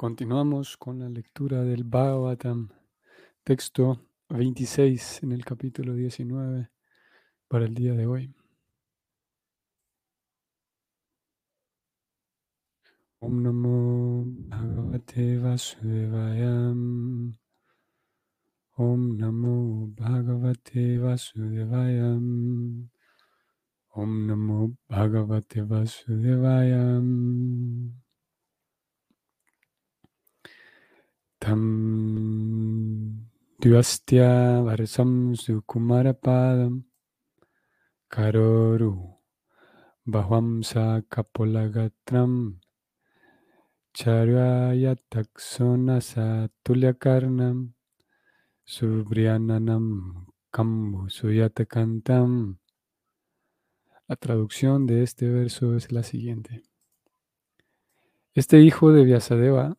Continuamos con la lectura del Bhagavatam, texto 26 en el capítulo 19 para el día de hoy. Om Namo Bhagavate Vasudevayam. Om Namo Bhagavate Vasudevayam. Om Namo Bhagavate Vasudevayam. Tam Dvastya Varsam Sukumarapadam Karoru Bahwamsa Kapolagatram Charyayataksonasa Tulyakarnam Subriananam Kambu Suyatakantam La traducción de este verso es la siguiente. Este hijo de Vyasadeva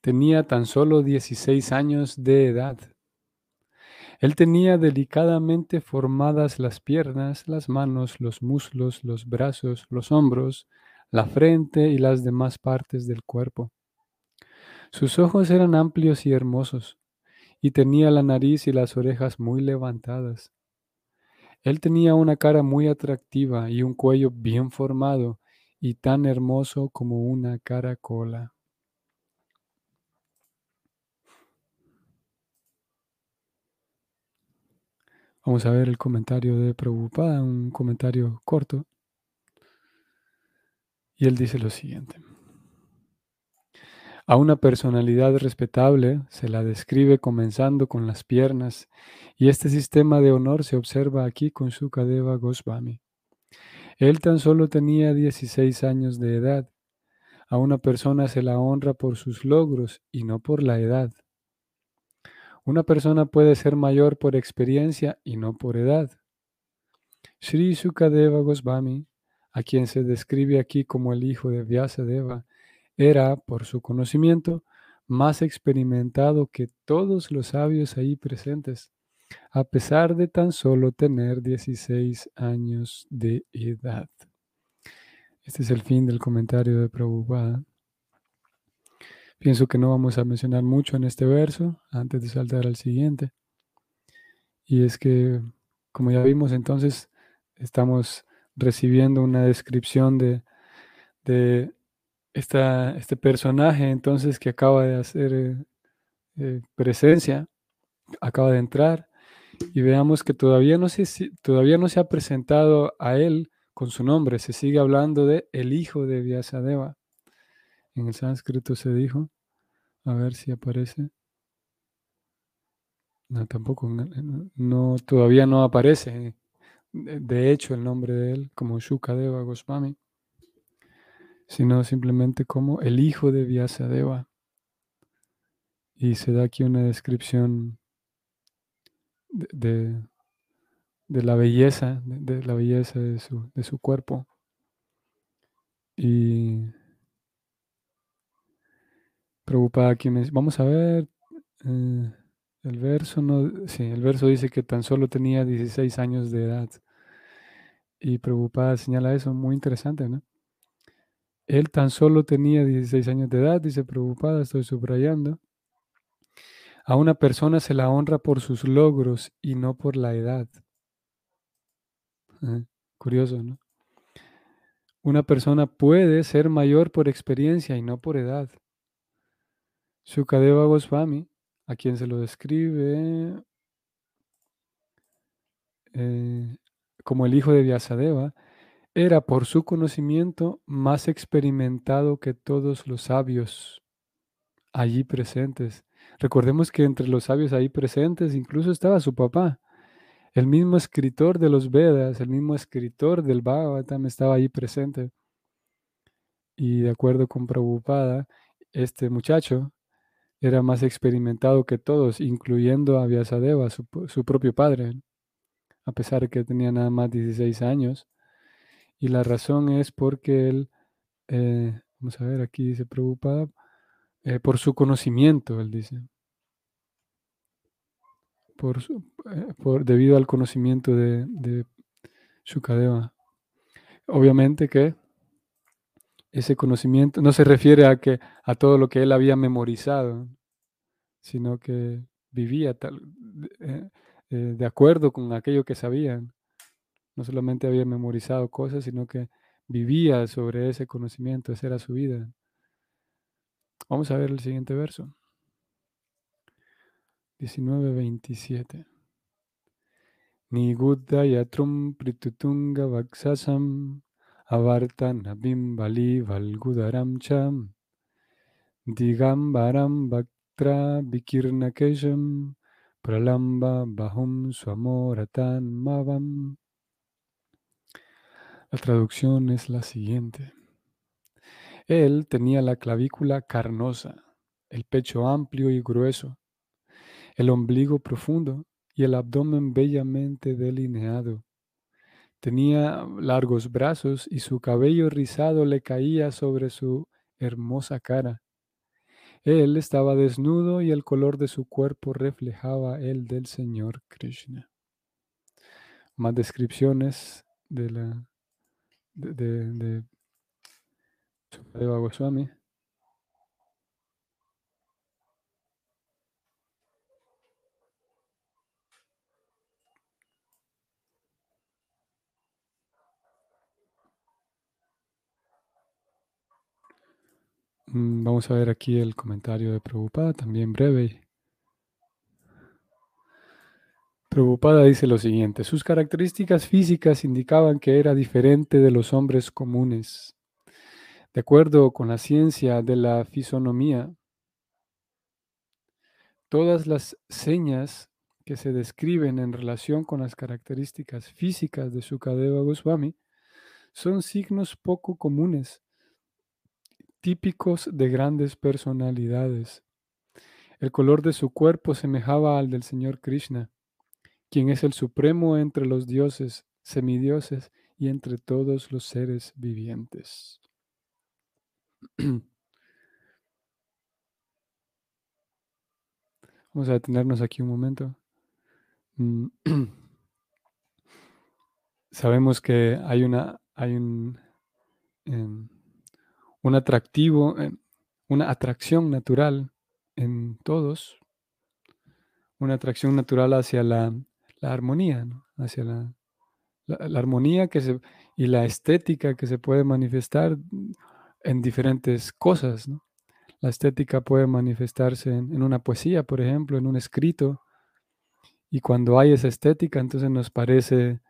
Tenía tan solo 16 años de edad. Él tenía delicadamente formadas las piernas, las manos, los muslos, los brazos, los hombros, la frente y las demás partes del cuerpo. Sus ojos eran amplios y hermosos, y tenía la nariz y las orejas muy levantadas. Él tenía una cara muy atractiva y un cuello bien formado y tan hermoso como una caracola. Vamos a ver el comentario de Prabhupada, un comentario corto. Y él dice lo siguiente. A una personalidad respetable se la describe comenzando con las piernas, y este sistema de honor se observa aquí con Sukadeva Goswami. Él tan solo tenía 16 años de edad. A una persona se la honra por sus logros y no por la edad. Una persona puede ser mayor por experiencia y no por edad. Sri Sukadeva Goswami, a quien se describe aquí como el hijo de Vyasadeva, era, por su conocimiento, más experimentado que todos los sabios ahí presentes, a pesar de tan solo tener 16 años de edad. Este es el fin del comentario de Prabhupada. Pienso que no vamos a mencionar mucho en este verso antes de saltar al siguiente. Y es que, como ya vimos, entonces estamos recibiendo una descripción de, de esta, este personaje entonces que acaba de hacer eh, eh, presencia, acaba de entrar, y veamos que todavía no, se, todavía no se ha presentado a él con su nombre, se sigue hablando de el hijo de Vyasadeva. En el sánscrito se dijo. A ver si aparece. No, tampoco. No, todavía no aparece. De hecho, el nombre de él como Shukadeva Goswami. Sino simplemente como el hijo de Vyasadeva. Y se da aquí una descripción de, de, la belleza, de, la belleza de su, de su cuerpo. Y Preocupada vamos a ver eh, el verso sí, el verso dice que tan solo tenía 16 años de edad. Y preocupada señala eso, muy interesante, ¿no? Él tan solo tenía 16 años de edad, dice preocupada, estoy subrayando. A una persona se la honra por sus logros y no por la edad. Eh, curioso, ¿no? Una persona puede ser mayor por experiencia y no por edad. Sukadeva Goswami, a quien se lo describe eh, como el hijo de Vyasadeva, era por su conocimiento más experimentado que todos los sabios allí presentes. Recordemos que entre los sabios ahí presentes incluso estaba su papá. El mismo escritor de los Vedas, el mismo escritor del Bhagavatam estaba ahí presente. Y de acuerdo con Prabhupada, este muchacho era más experimentado que todos, incluyendo a Vyasadeva, su, su propio padre, a pesar de que tenía nada más 16 años. Y la razón es porque él, eh, vamos a ver, aquí dice preocupada, eh, por su conocimiento, él dice. Por, eh, debido al conocimiento de, de Shukadeva. Obviamente que ese conocimiento no se refiere a, que, a todo lo que él había memorizado, sino que vivía tal, eh, eh, de acuerdo con aquello que sabía. No solamente había memorizado cosas, sino que vivía sobre ese conocimiento, esa era su vida. Vamos a ver el siguiente verso. 19.27. Niguddha yatrum pritutunga vaksasam avartana bimbali valgudaram cham digambaram bhaktra vikirnakesham pralamba bahum swamoratan mavam. La traducción es la siguiente. Él tenía la clavícula carnosa, el pecho amplio y grueso, el ombligo profundo y el abdomen bellamente delineado. Tenía largos brazos y su cabello rizado le caía sobre su hermosa cara. Él estaba desnudo y el color de su cuerpo reflejaba el del Señor Krishna. Más descripciones de la de, de, de vamos a ver aquí el comentario de Prabhupada, también breve. Prabhupada dice lo siguiente, sus características físicas indicaban que era diferente de los hombres comunes. De acuerdo con la ciencia de la fisonomía, todas las señas que se describen en relación con las características físicas de Sukadeva Goswami son signos poco comunes, típicos de grandes personalidades. El color de su cuerpo semejaba al del Señor Krishna quien es el supremo entre los dioses, semidioses y entre todos los seres vivientes. Vamos a detenernos aquí un momento. Mm. Sabemos que hay una, hay un, em, un atractivo, em, una atracción natural en todos, una atracción natural hacia la la armonía, hacia la, la, armonía que se, y la estética que se puede manifestar en diferentes cosas. La estética puede manifestarse en, una poesía, por ejemplo, en un escrito, y cuando hay esa estética, entonces nos parece,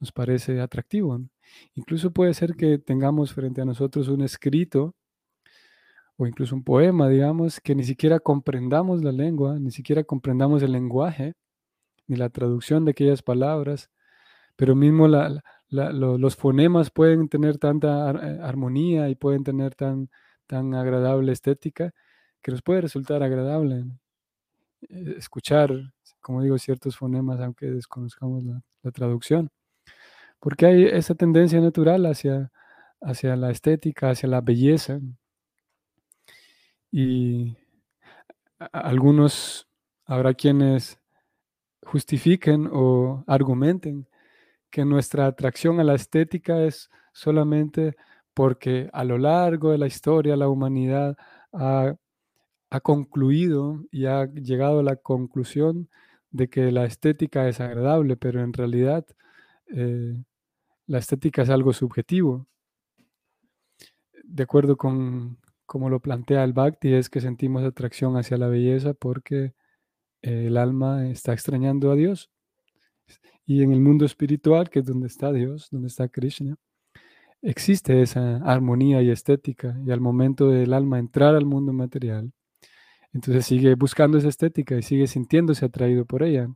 nos parece atractivo. Incluso puede ser que tengamos frente a nosotros un escrito o incluso un poema, digamos, que ni siquiera comprendamos la lengua, ni siquiera comprendamos el lenguaje, ni la traducción de aquellas palabras, pero mismo los fonemas pueden tener tanta eh, armonía y pueden tener tan, tan agradable estética que nos puede resultar agradable eh, escuchar, como digo, ciertos fonemas, aunque desconozcamos la, traducción. Porque hay esa tendencia natural hacia, hacia la estética, hacia la belleza. Y algunos, habrá quienes justifiquen o argumenten que nuestra atracción a la estética es solamente porque a lo largo de la historia la humanidad ha, concluido y ha llegado a la conclusión de que la estética es agradable, pero en realidad eh, la estética es algo subjetivo. De acuerdo con como lo plantea el Bhakti, es que sentimos atracción hacia la belleza porque el alma está extrañando a Dios. Y en el mundo espiritual, que es donde está Dios, donde está Krishna, existe esa armonía y estética. Y al momento del alma entrar al mundo material, entonces sigue buscando esa estética y sigue sintiéndose atraído por ella.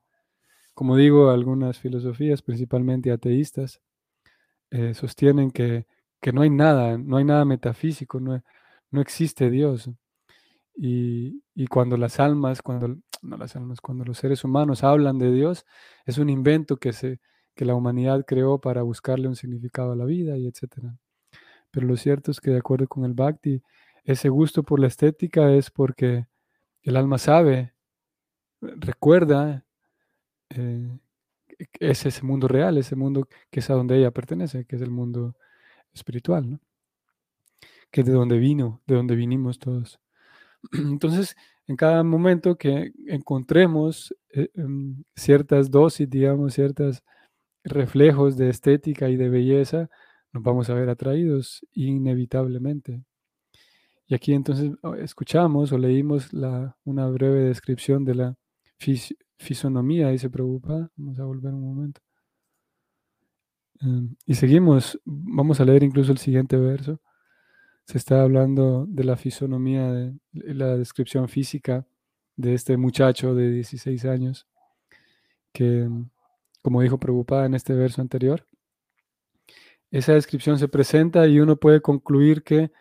Como digo, algunas filosofías, principalmente ateístas, eh, sostienen que, no hay nada, no hay nada metafísico, no, no existe Dios. Y, y, cuando las almas, cuando no las almas, cuando los seres humanos hablan de Dios, es un invento que, se, que la humanidad creó para buscarle un significado a la vida y etcétera. Pero lo cierto es que de acuerdo con el Bhakti, ese gusto por la estética es porque el alma sabe, recuerda, eh, es ese mundo real, ese mundo que es a donde ella pertenece, que es el mundo espiritual, que de donde vino, de donde vinimos todos. Entonces, en cada momento que encontremos eh, em, ciertas dosis, digamos, ciertos reflejos de estética y de belleza, nos vamos a ver atraídos inevitablemente. Y aquí entonces escuchamos o leímos la, una breve descripción de la fisonomía, dice Prabhupada. Vamos a volver un momento. Em, y seguimos, vamos a leer incluso el siguiente verso. Se está hablando de la fisonomía, de la descripción física de este muchacho de 16 años, que, como dijo Prabhupada en este verso anterior, esa descripción se presenta y uno puede concluir que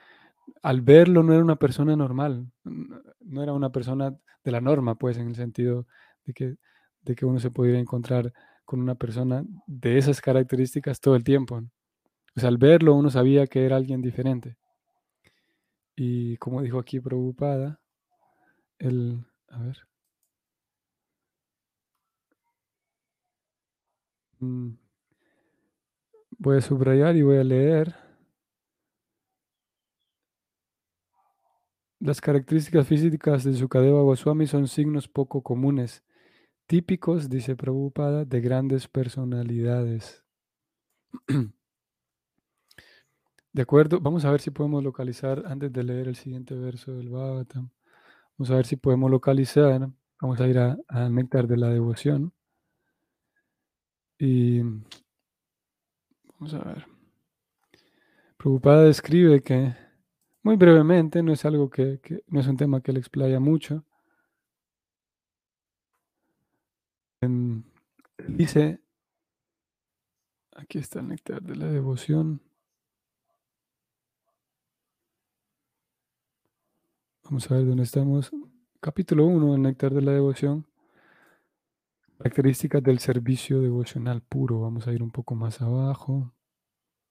al verlo no era una persona normal, no era una persona de la norma, pues en el sentido de que, de que uno se pudiera encontrar con una persona de esas características todo el tiempo. O sea, al verlo uno sabía que era alguien diferente. Y como dijo aquí preocupada, el, a ver. Mm, voy a subrayar y voy a leer. Las características físicas de Sukadeva Goswami son signos poco comunes, típicos, dice Prabhupada, de grandes personalidades. De acuerdo, vamos a ver si podemos localizar, antes de leer el siguiente verso del Bhagavatam, vamos a ver si podemos localizar, vamos a ir al néctar de la devoción. Y vamos a ver. Prabhupada describe que muy brevemente, no es algo que, no es un tema que le explaya mucho. dice, aquí está el néctar de la devoción. Vamos a ver dónde estamos. Capítulo 1, el néctar de la devoción. Características del servicio devocional puro. Vamos a ir un poco más abajo.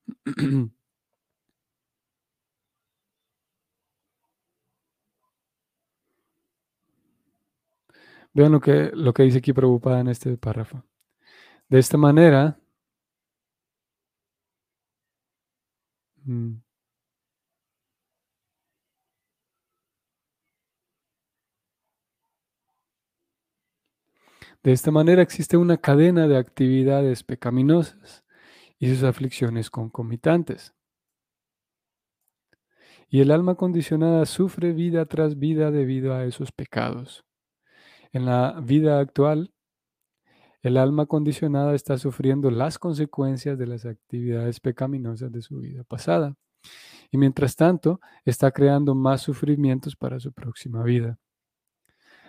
Vean lo que, lo que dice aquí preocupada en este párrafo. De esta manera, mm, de esta manera existe una cadena de actividades pecaminosas y sus aflicciones concomitantes. Y el alma condicionada sufre vida tras vida debido a esos pecados. En la vida actual, el alma condicionada está sufriendo las consecuencias de las actividades pecaminosas de su vida pasada. Y mientras tanto, está creando más sufrimientos para su próxima vida.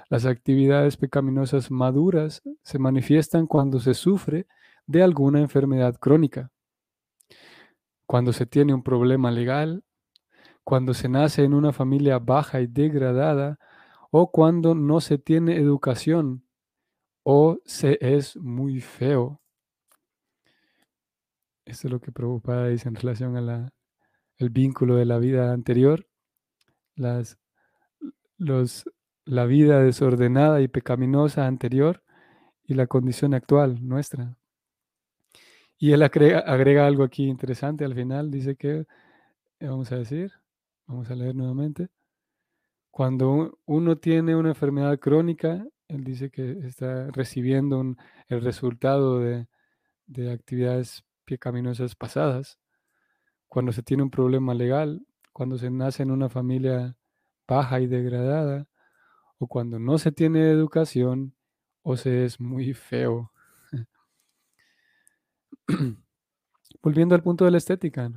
Las actividades pecaminosas maduras se manifiestan cuando se sufre de alguna enfermedad crónica, cuando se tiene un problema legal, cuando se nace en una familia baja y degradada o cuando no se tiene educación o se es muy feo. Esto es lo que Prabhupada dice en relación al vínculo de la vida anterior, las, los, la vida desordenada y pecaminosa anterior y la condición actual nuestra. Y él agrega, agrega algo aquí interesante al final, dice que, vamos a decir, vamos a leer nuevamente, cuando uno tiene una enfermedad crónica, él dice que está recibiendo el resultado de, actividades pecaminosas pasadas. Cuando se tiene un problema legal, cuando se nace en una familia baja y degradada, o cuando no se tiene educación, o se es muy feo. Volviendo al punto de la estética,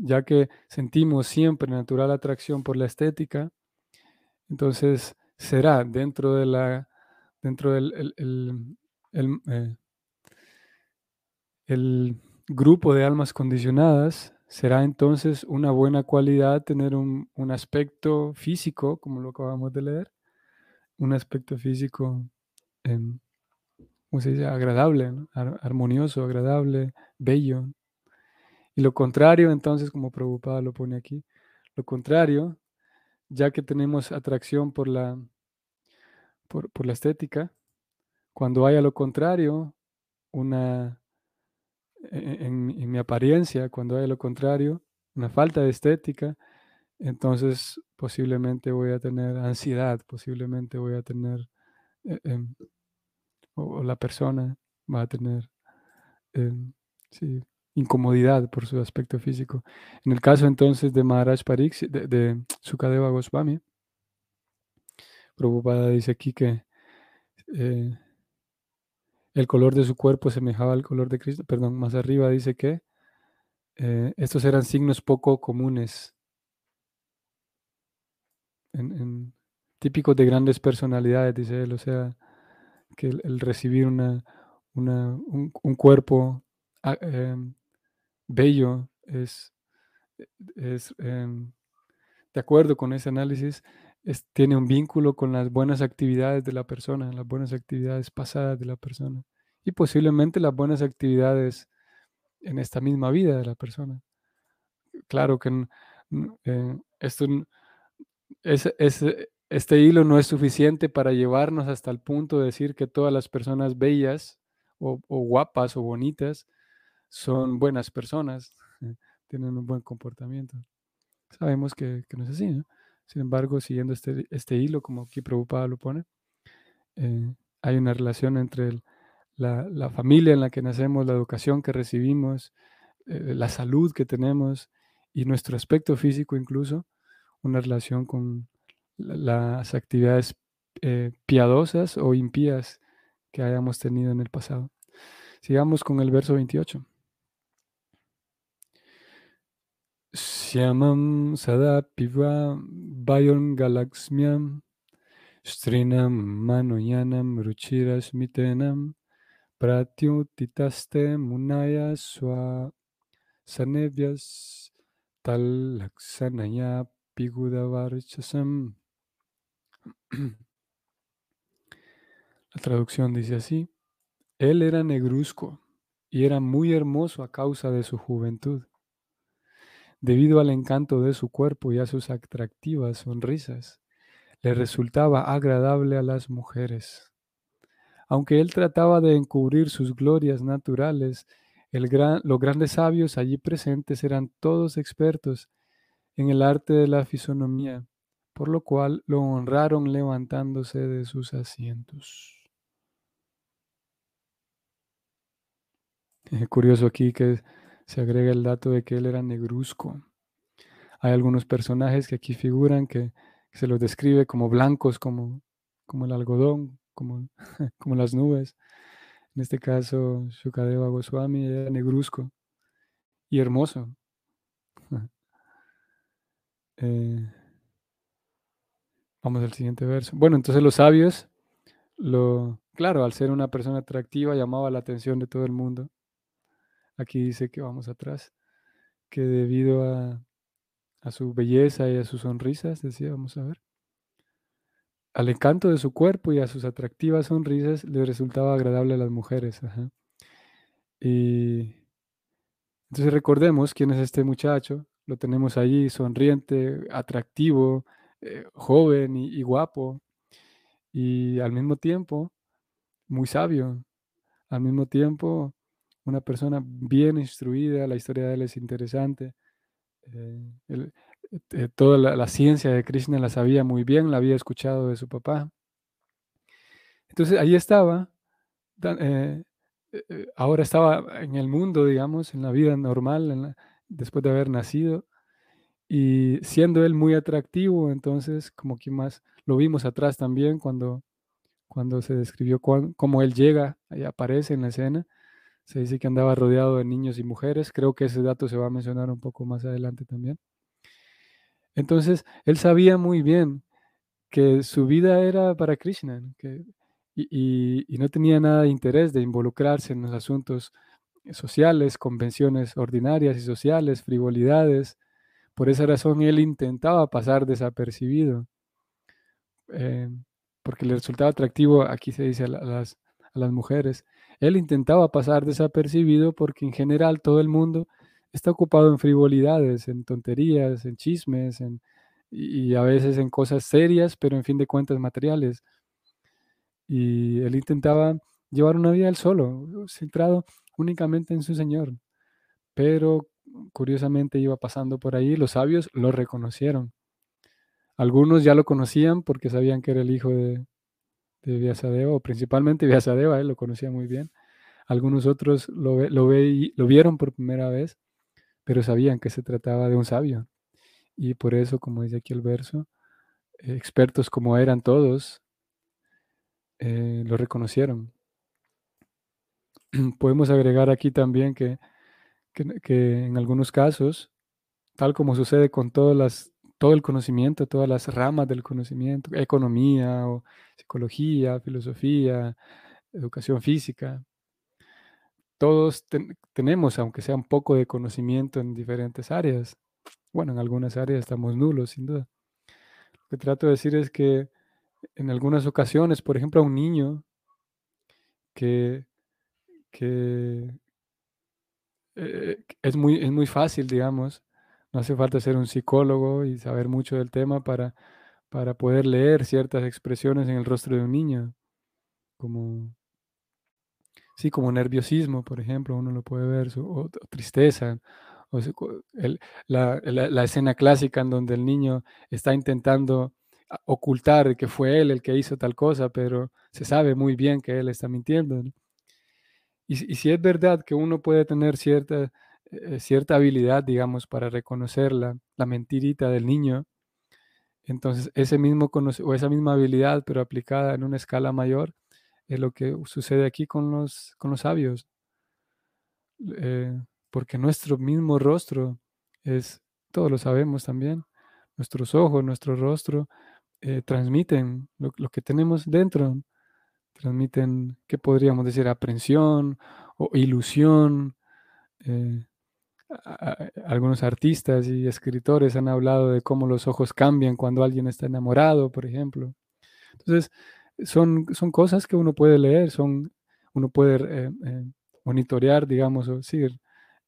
ya que sentimos siempre natural atracción por la estética, entonces, será dentro de la dentro del eh, el, grupo de almas condicionadas, será entonces una buena cualidad tener un, aspecto físico, como lo acabamos de leer, un aspecto físico, em, ¿cómo se dice? Agradable, armonioso, agradable, bello. Y lo contrario, entonces, como preocupada lo pone aquí, lo contrario ya que tenemos atracción por la, por, la estética, cuando haya lo contrario, una, e, e, en, mi apariencia, cuando haya lo contrario, una falta de estética, entonces posiblemente voy a tener ansiedad, posiblemente voy a tener, eh, em, o, la persona va a tener em, incomodidad por su aspecto físico. En el caso entonces de Maharaj Pariksit, de, de Sukadeva Goswami, Prabhupada dice aquí que eh, el color de su cuerpo semejaba al color de Cristo. Perdón, más arriba dice que eh, estos eran signos poco comunes, típicos de grandes personalidades, dice él. O sea, que el, recibir una, un, cuerpo ah, em, bello es, es em, de acuerdo con ese análisis, tiene un vínculo con las buenas actividades de la persona, las buenas actividades pasadas de la persona y posiblemente las buenas actividades en esta misma vida de la persona. Claro que eh, esto es, este hilo no es suficiente para llevarnos hasta el punto de decir que todas las personas bellas o, guapas o bonitas son buenas personas, tienen un buen comportamiento. Sabemos que, no es así, ¿no? Sin embargo, siguiendo este, este hilo, como aquí Prabhupada lo pone, eh, hay una relación entre la, familia en la que nacemos, la educación que recibimos, eh, la salud que tenemos y nuestro aspecto físico incluso, una relación con las actividades eh, piadosas o impías que hayamos tenido en el pasado. Sigamos con el verso 28. Syamam sada piva bayon galaxmiam strinam manoyanam ruchiras mitenam pratyutitaste munaya swa sanevyas tal laksanaya pigudavarchasam. La traducción dice así, él era negruzco y era muy hermoso a causa de su juventud debido al encanto de su cuerpo y a sus atractivas sonrisas, le resultaba agradable a las mujeres. Aunque él trataba de encubrir sus glorias naturales, los grandes sabios allí presentes eran todos expertos en el arte de la fisonomía, por lo cual lo honraron levantándose de sus asientos. Es curioso aquí que se agrega el dato de que él era negruzco. Hay algunos personajes que aquí figuran que, se los describe como blancos, como, como el algodón, como, como las nubes. En este caso, Shukadeva Goswami era negruzco y hermoso. Eh, vamos al siguiente verso. Bueno, entonces los sabios, lo, claro, al ser una persona atractiva, llamaba la atención de todo el mundo. Aquí dice que vamos atrás, que debido a, su belleza y a sus sonrisas, decía, vamos a ver, al encanto de su cuerpo y a sus atractivas sonrisas le resultaba agradable a las mujeres. Y entonces recordemos quién es este muchacho, lo tenemos allí, sonriente, atractivo, eh, joven y, guapo, y al mismo tiempo muy sabio, al mismo tiempo una persona bien instruida, la historia de él es interesante. Eh, eh, toda la, ciencia de Krishna la sabía muy bien, la había escuchado de su papá. Entonces ahí estaba, eh, ahora estaba en el mundo, digamos, en la vida normal, después de haber nacido, y siendo él muy atractivo, entonces como que más, lo vimos atrás también cuando, cuando se describió cómo él llega, ahí aparece en la escena, se dice que andaba rodeado de niños y mujeres. Creo que ese dato se va a mencionar un poco más adelante también. Entonces, él sabía muy bien que su vida era para Krishna y, no tenía nada de interés de involucrarse en los asuntos sociales, convenciones ordinarias y sociales, frivolidades. Por esa razón él intentaba pasar desapercibido, eh, porque le resultaba atractivo, aquí se dice a las, a las mujeres, él intentaba pasar desapercibido porque en general todo el mundo está ocupado en frivolidades, en tonterías, en chismes, en, y a veces en cosas serias, pero en fin de cuentas materiales. Y él intentaba llevar una vida él solo, centrado únicamente en su Señor. Pero curiosamente iba pasando por ahí, los sabios lo reconocieron. Algunos ya lo conocían porque sabían que era el hijo de, de Vyasadeva, o principalmente Vyasadeva, él lo conocía muy bien. Algunos otros lo, lo, lo vieron por primera vez, pero sabían que se trataba de un sabio. Y por eso, como dice aquí el verso, expertos como eran todos, eh, lo reconocieron. Podemos agregar aquí también que, que, en algunos casos, tal como sucede con todas las, todo el conocimiento, todas las ramas del conocimiento, economía o psicología, filosofía, educación física, todos tenemos, aunque sea un poco de conocimiento en diferentes áreas. Bueno, en algunas áreas estamos nulos, sin duda. Lo que trato de decir es que en algunas ocasiones, por ejemplo, a un niño que, eh, es, muy, es muy fácil, digamos, no hace falta ser un psicólogo y saber mucho del tema para, para poder leer ciertas expresiones en el rostro de un niño, como, sí, como nerviosismo, por ejemplo, uno lo puede ver, o tristeza, la, escena clásica en donde el niño está intentando ocultar que fue él el que hizo tal cosa, pero se sabe muy bien que él está mintiendo. Y, si es verdad que uno puede tener cierta, eh, cierta habilidad, digamos, para reconocer la, mentirita del niño, entonces ese mismo o esa misma habilidad, pero aplicada en una escala mayor, es lo que sucede aquí con los, con los sabios. Eh, porque nuestro mismo rostro es, todos lo sabemos también, nuestros ojos, nuestro rostro eh, transmiten lo, que tenemos dentro, transmiten, ¿qué podríamos decir? Aprensión o ilusión. Algunos artistas y escritores han hablado de cómo los ojos cambian cuando alguien está enamorado, por ejemplo. Entonces, son, son cosas que uno puede leer, son, uno puede eh, monitorear, digamos, o decir,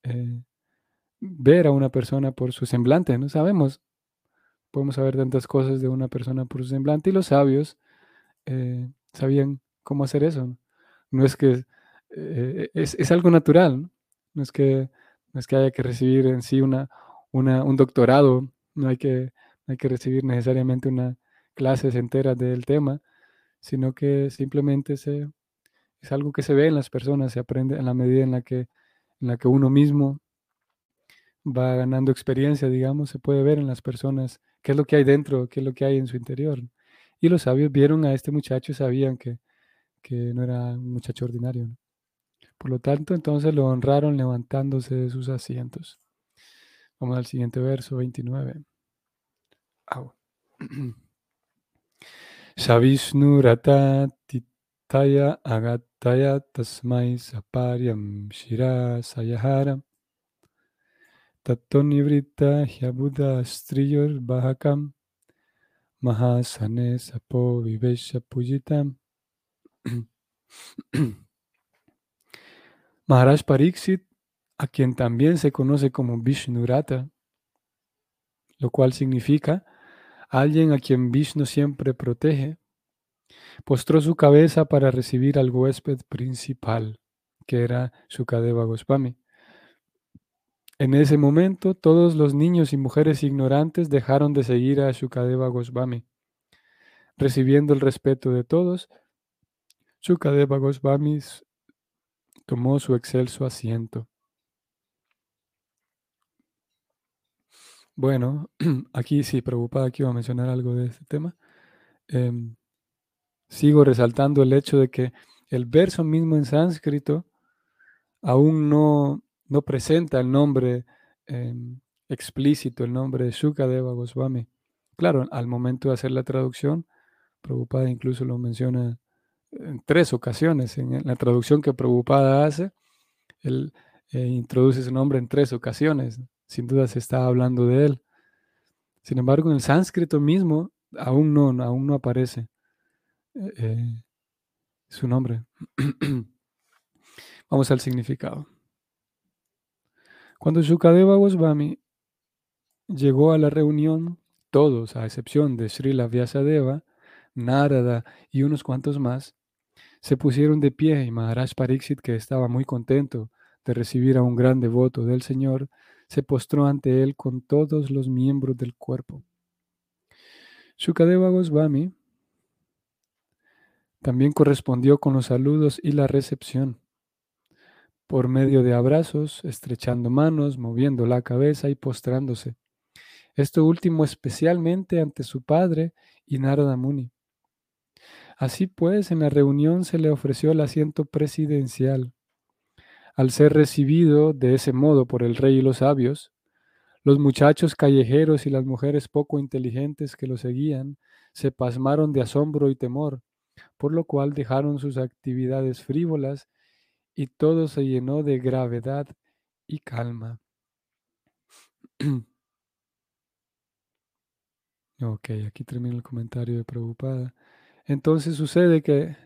eh, ver a una persona por su semblante, no sabemos. Podemos saber tantas cosas de una persona por su semblante y los sabios eh, sabían cómo hacer eso. No es que eh, es, algo natural, ¿no? es que, no es que haya que recibir en sí una, un doctorado, no hay, que, hay que recibir necesariamente una clases enteras del tema, sino que simplemente se, es algo que se ve en las personas, se aprende en la medida en la que en la que uno mismo va ganando experiencia, digamos, se puede ver en las personas qué es lo que hay dentro, qué es lo que hay en su interior. Y los sabios vieron a este muchacho y sabían que, no era un muchacho ordinario. Por lo tanto, entonces lo honraron levantándose de sus asientos. Vamos al siguiente verso, 29. Shavisnu Taya agataya tasmai saparyam shira sayaharam tattonivrita hyabuda striyor bahakam mahasane sapo vivesha pujitam Maharaj Pariksit, a quien también se conoce como Vishnurata, lo cual significa alguien a quien Vishnu siempre protege, Postró su cabeza para recibir al huésped principal, que era Sukadeva Goswami. En ese momento, todos los niños y mujeres ignorantes dejaron de seguir a Shukadeva Goswami. Recibiendo el respeto de todos, Shukadeva Goswami tomó su excelso asiento. Bueno, aquí sí, preocupada, aquí iba a mencionar algo de este tema. Em, sigo resaltando el hecho de que el verso mismo en sánscrito aún no, no presenta el nombre em, explícito, el nombre de Shukadeva Goswami. Claro, al momento de hacer la traducción, Prabhupada incluso lo menciona en tres ocasiones. En la traducción que Prabhupada hace, él eh, introduce su nombre en tres ocasiones. Sin duda se está hablando de él. Sin embargo, en el sánscrito mismo aún no, aún no aparece. Eh, su nombre. Vamos al significado. Cuando Shukadeva Goswami llegó a la reunión, todos, a excepción de Srila Vyasadeva, Narada y unos cuantos más, se pusieron de pie y Maharaj Pariksit, que estaba muy contento de recibir a un gran devoto del Señor, se postró ante él con todos los miembros del cuerpo. Shukadeva Goswami también correspondió con los saludos y la recepción, por medio de abrazos, estrechando manos, moviendo la cabeza y postrándose. Esto último especialmente ante su padre y Narada Muni. Así pues, en la reunión se le ofreció el asiento presidencial. Al ser recibido de ese modo por el rey y los sabios, los muchachos callejeros y las mujeres poco inteligentes que lo seguían se pasmaron de asombro y temor, por lo cual dejaron sus actividades frívolas y todo se llenó de gravedad y calma. ok, aquí termina el comentario de Preocupada. Entonces sucede que,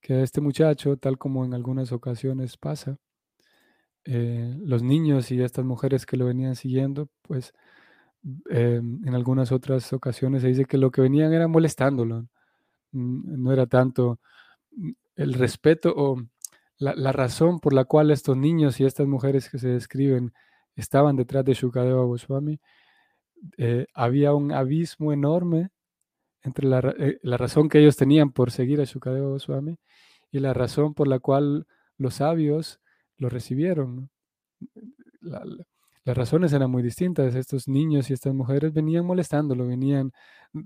que este muchacho, tal como en algunas ocasiones pasa, eh, los niños y estas mujeres que lo venían siguiendo, pues em, en algunas otras ocasiones se dice que lo que venían era molestándolo. Mm, no era tanto mm, el respeto o la, razón por la cual estos niños y estas mujeres que se describen estaban detrás de Shukadeva Goswami, eh, había un abismo enorme entre eh, la, razón que ellos tenían por seguir a Shukadeva Goswami y la razón por la cual los sabios lo recibieron. las razones eran muy distintas. Estos niños y estas mujeres venían molestándolo, venían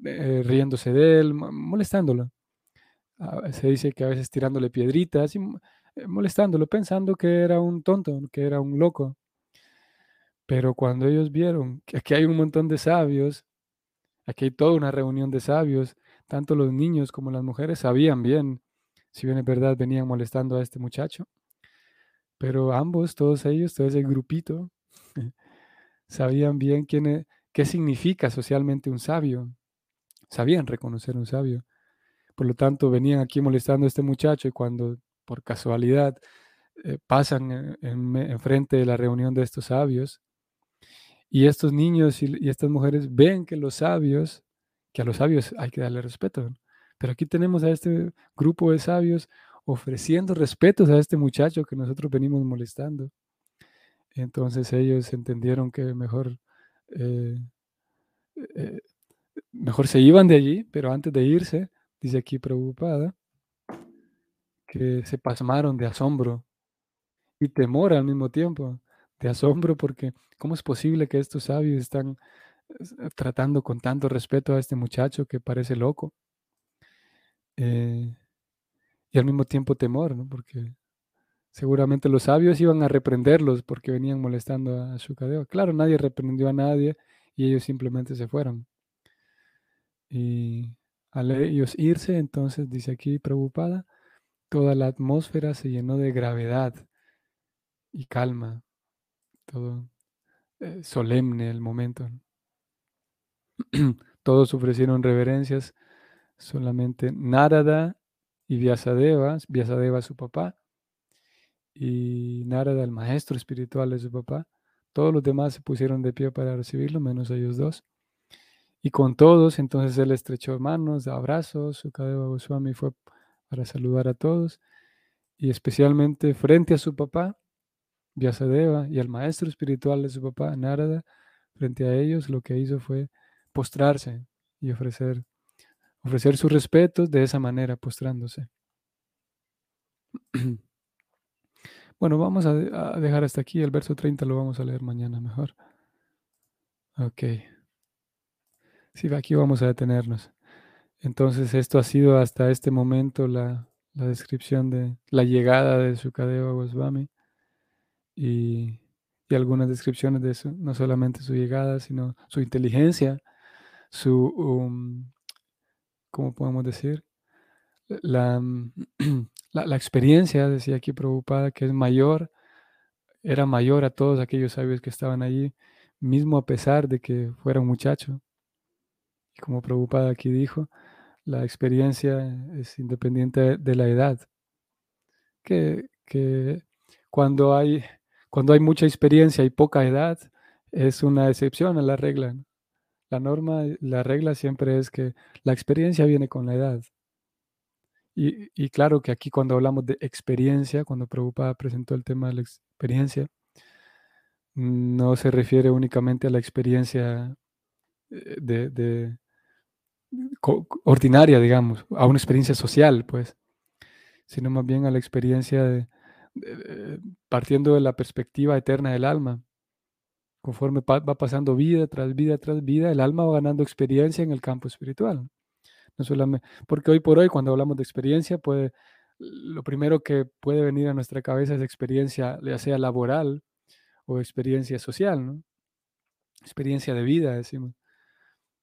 eh, riéndose de él, molestándolo. Ah, se dice que a veces tirándole piedritas y eh, molestándolo, pensando que era un tonto, que era un loco. Pero cuando ellos vieron que aquí hay un montón de sabios, aquí hay toda una reunión de sabios, tanto los niños como las mujeres sabían bien, si bien es verdad, venían molestando a este muchacho. Pero ambos, todos ellos, todo ese grupito, sabían bien quién, e, qué significa socialmente un sabio. Sabían reconocer un sabio. Por lo tanto, venían aquí molestando a este muchacho y cuando por casualidad eh, pasan en, frente de la reunión de estos sabios y estos niños y, estas mujeres ven que los sabios, que a los sabios hay que darle respeto. Pero aquí tenemos a este grupo de sabios ofreciendo respetos a este muchacho que nosotros venimos molestando. Entonces ellos entendieron que mejor, eh, eh, mejor se iban de allí, pero antes de irse, dice aquí preocupada, que se pasmaron de asombro y temor al mismo tiempo, de asombro porque ¿cómo es posible que estos sabios están tratando con tanto respeto a este muchacho que parece loco? Eh, y al mismo tiempo temor, ¿no? Porque seguramente los sabios iban a reprenderlos porque venían molestando a Shukadeva. Claro, nadie reprendió a nadie y ellos simplemente se fueron. Y al ellos irse, entonces dice aquí preocupada, Toda la atmósfera se llenó de gravedad y calma, todo eh, solemne el momento. Todos ofrecieron reverencias, solamente Narada y Vyasadeva, Vyasadeva su papá, y Narada el maestro espiritual de su papá. Todos los demás se pusieron de pie para recibirlo, menos ellos dos. Y con todos, entonces él estrechó manos, abrazos, su Sukadeva Goswami fue para saludar a todos y especialmente frente a su papá, Vyasadeva, y al maestro espiritual de su papá, Narada, frente a ellos lo que hizo fue postrarse y ofrecer, ofrecer sus respetos de esa manera, postrándose. Bueno, vamos a, dejar hasta aquí. El verso 30 lo vamos a leer mañana mejor. Ok. Sí, aquí vamos a detenernos. Entonces esto ha sido hasta este momento la, descripción de la llegada de Sukadeva Goswami y, algunas descripciones de eso, no solamente su llegada, sino su inteligencia, su, um, ¿cómo podemos decir? La, la, la, experiencia, decía aquí preocupada, que es mayor, era mayor a todos aquellos sabios que estaban allí, mismo a pesar de que fuera un muchacho. Y como preocupada aquí dijo, la experiencia es independiente de la edad. Que, cuando, hay, cuando hay mucha experiencia y poca edad, es una excepción a la regla. La norma, la regla siempre es que la experiencia viene con la edad. Y, claro que aquí cuando hablamos de experiencia, cuando Prabhupada presentó el tema de la experiencia, no se refiere únicamente a la experiencia eh, de, ordinaria, digamos, a una experiencia social, pues, sino más bien a la experiencia de, partiendo de la perspectiva eterna del alma. Conforme va pasando vida tras vida tras vida, el alma va ganando experiencia en el campo espiritual. No solamente, porque hoy por hoy, cuando hablamos de experiencia, puede, lo primero que puede venir a nuestra cabeza es experiencia, ya sea laboral o experiencia social, ¿no? Experiencia de vida, decimos.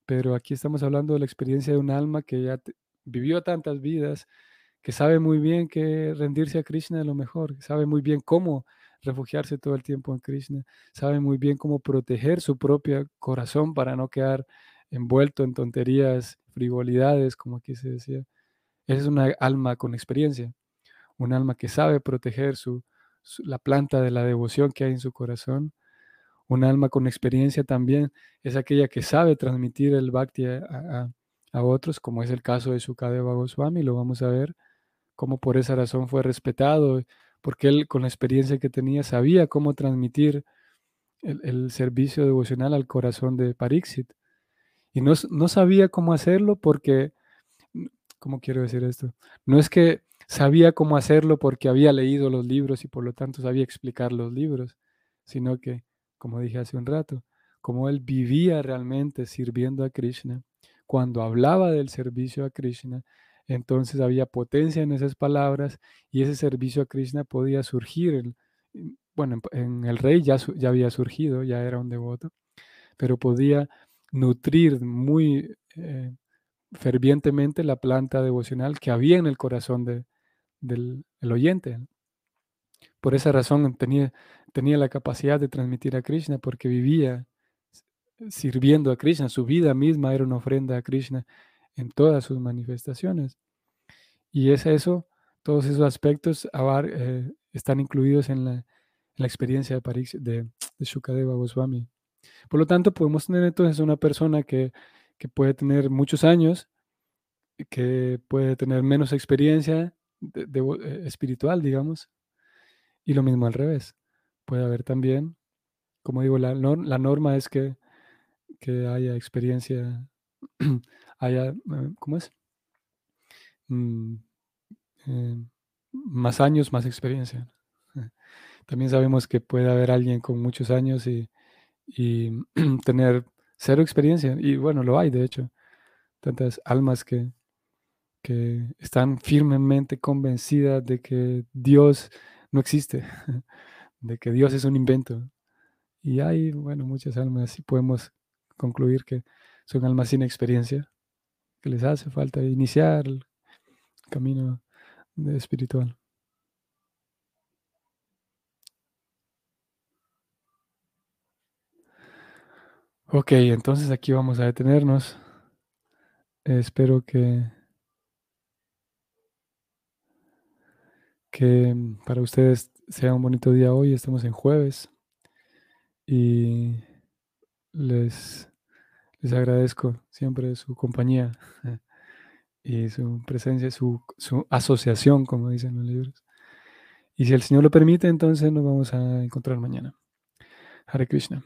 Pero aquí estamos hablando de la experiencia de un alma que ya vivió tantas vidas, que sabe muy bien que rendirse a Krishna es lo mejor, sabe muy bien cómo refugiarse todo el tiempo en Krishna, sabe muy bien cómo proteger su propio corazón para no quedar envuelto en tonterías, frivolidades, como aquí se decía. Es una alma con experiencia, un alma que sabe proteger su, la planta de la devoción que hay en su corazón. Un alma con experiencia también es aquella que sabe transmitir el bhakti a, otros, como es el caso de Sukadeva Goswami, lo vamos a ver, cómo por esa razón fue respetado, porque él con la experiencia que tenía sabía cómo transmitir el, servicio devocional al corazón de Pariksit. Y no, no sabía cómo hacerlo porque, ¿cómo quiero decir esto? No es que sabía cómo hacerlo porque había leído los libros y por lo tanto sabía explicar los libros, sino que, como dije hace un rato, como él vivía realmente sirviendo a Krishna, cuando hablaba del servicio a Krishna, entonces había potencia en esas palabras y ese servicio a Krishna podía surgir. bueno, en, el rey ya, ya había surgido, ya era un devoto, pero podía nutrir muy eh, fervientemente la planta devocional que había en el corazón de, del oyente. Por esa razón tenía, tenía la capacidad de transmitir a Krishna porque vivía sirviendo a Krishna. Su vida misma era una ofrenda a Krishna en todas sus manifestaciones. Y es eso, todos esos aspectos eh, están incluidos en la, experiencia de, Parix, de, de Shukadeva Goswami. Por lo tanto, podemos tener entonces una persona que, que puede tener muchos años, que puede tener menos experiencia de, eh, espiritual, digamos, y lo mismo al revés. Puede haber también, como digo, la, la norma es que, que, haya experiencia, haya, eh, ¿cómo es? Mm, eh, más años, más experiencia. También sabemos que puede haber alguien con muchos años y, y tener cero experiencia. Y bueno, lo hay, de hecho. Tantas almas que, que están firmemente convencidas de que Dios no existe, de que Dios es un invento. Y hay, bueno, muchas almas y podemos concluir que son almas sin experiencia, que les hace falta iniciar el camino espiritual. Ok, entonces aquí vamos a detenernos. espero que que para ustedes sea un bonito día hoy. Estamos en jueves y les, les agradezco siempre su compañía y su presencia, su, asociación, como dicen los libros. Y si el Señor lo permite, entonces nos vamos a encontrar mañana. Hare Krishna.